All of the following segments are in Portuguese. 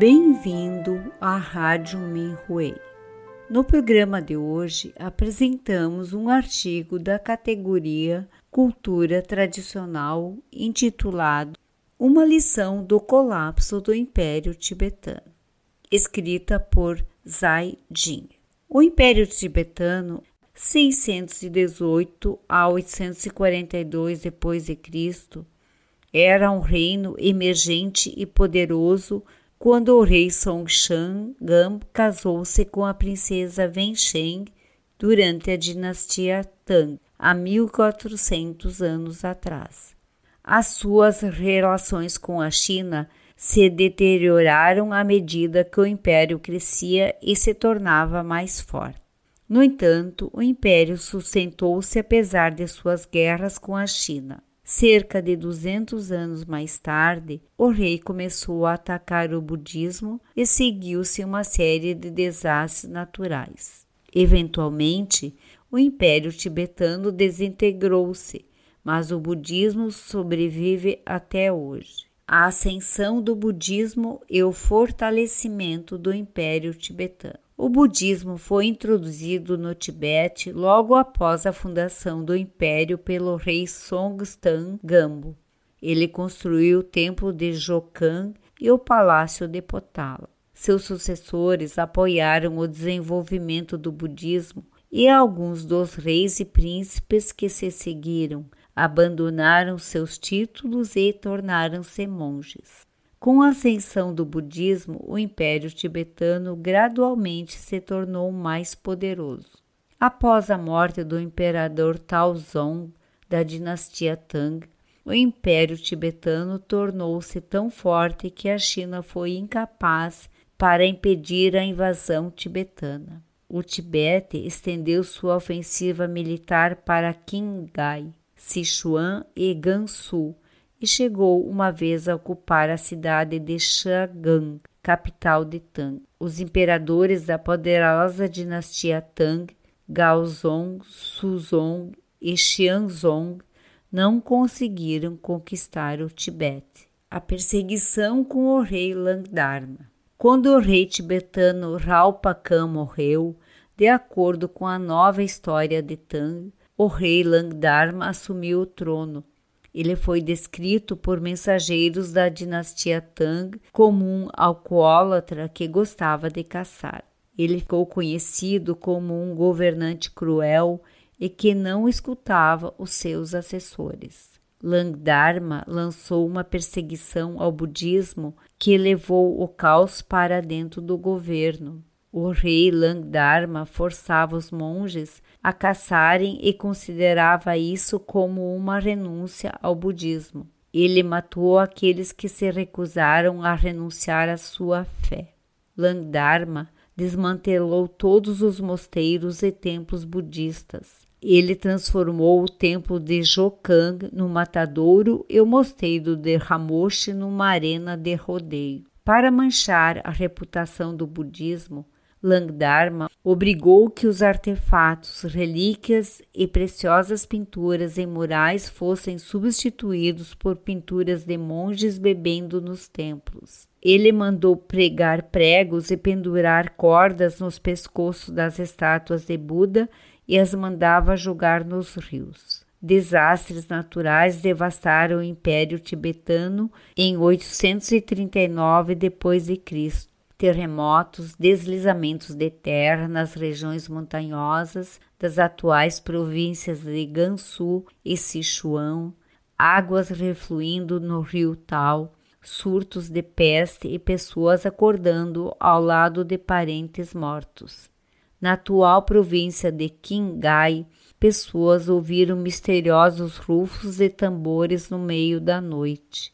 Bem-vindo à Rádio Minhui. No programa de hoje apresentamos um artigo da categoria Cultura Tradicional intitulado Uma lição do colapso do Império Tibetano, escrita por Zai Jin. O Império Tibetano 618 a 842 d.C. era um reino emergente e poderoso quando o rei Songshan Gam casou-se com a princesa Wensheng durante a dinastia Tang, há 1400 anos atrás. As suas relações com a China se deterioraram à medida que o império crescia e se tornava mais forte. No entanto, o império sustentou-se apesar de suas guerras com a China. Cerca de 200 anos mais tarde, o rei começou a atacar o budismo e seguiu-se uma série de desastres naturais. Eventualmente, o Império Tibetano desintegrou-se, mas o budismo sobrevive até hoje. A ascensão do budismo e o fortalecimento do Império Tibetano. O budismo foi introduzido no Tibete logo após a fundação do império pelo rei Songstan Gambo. Ele construiu o templo de Jokan e o palácio de Potala. Seus sucessores apoiaram o desenvolvimento do budismo e alguns dos reis e príncipes que se seguiram abandonaram seus títulos e tornaram-se monges. Com a ascensão do budismo, o Império Tibetano gradualmente se tornou mais poderoso. Após a morte do imperador Taozong da dinastia Tang, o Império Tibetano tornou-se tão forte que a China foi incapaz para impedir a invasão tibetana. O Tibete estendeu sua ofensiva militar para Qinghai, Sichuan e Gansu, e chegou uma vez a ocupar a cidade de Shagang, capital de Tang. Os imperadores da poderosa dinastia Tang, Gaozong, Suzong e Xianzong, não conseguiram conquistar o Tibete. A perseguição com o rei Langdharma. Quando o rei tibetano Ralpakan morreu, de acordo com a nova história de Tang, o rei Langdharma assumiu o trono ele foi descrito por mensageiros da dinastia Tang como um alcoólatra que gostava de caçar. Ele ficou conhecido como um governante cruel e que não escutava os seus assessores. Langdharma lançou uma perseguição ao budismo que levou o caos para dentro do governo. O rei Langdharma forçava os monges a caçarem e considerava isso como uma renúncia ao budismo. Ele matou aqueles que se recusaram a renunciar à sua fé. Langdharma desmantelou todos os mosteiros e templos budistas. Ele transformou o templo de Jokang no matadouro e o mosteiro de Ramoshi numa arena de rodeio. Para manchar a reputação do budismo, Langdharma obrigou que os artefatos, relíquias e preciosas pinturas em murais fossem substituídos por pinturas de monges bebendo nos templos. Ele mandou pregar pregos e pendurar cordas nos pescoços das estátuas de Buda e as mandava jogar nos rios. Desastres naturais devastaram o Império Tibetano em 839 depois de Cristo terremotos, deslizamentos de terra nas regiões montanhosas das atuais províncias de Gansu e Sichuan, águas refluindo no rio Tal, surtos de peste e pessoas acordando ao lado de parentes mortos. Na atual província de Qinghai, pessoas ouviram misteriosos rufos de tambores no meio da noite.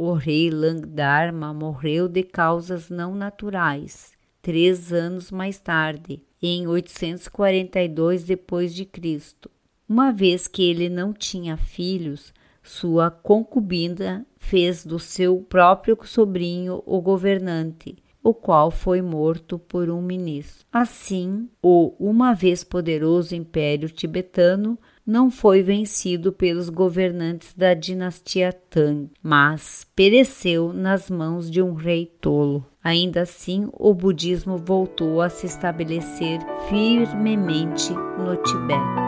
O rei Langdharma morreu de causas não naturais, três anos mais tarde, em 842 d.C. Uma vez que ele não tinha filhos, sua concubina fez do seu próprio sobrinho o governante, o qual foi morto por um ministro. Assim, o uma vez poderoso Império Tibetano não foi vencido pelos governantes da dinastia Tang, mas pereceu nas mãos de um rei tolo. Ainda assim, o budismo voltou a se estabelecer firmemente no Tibete.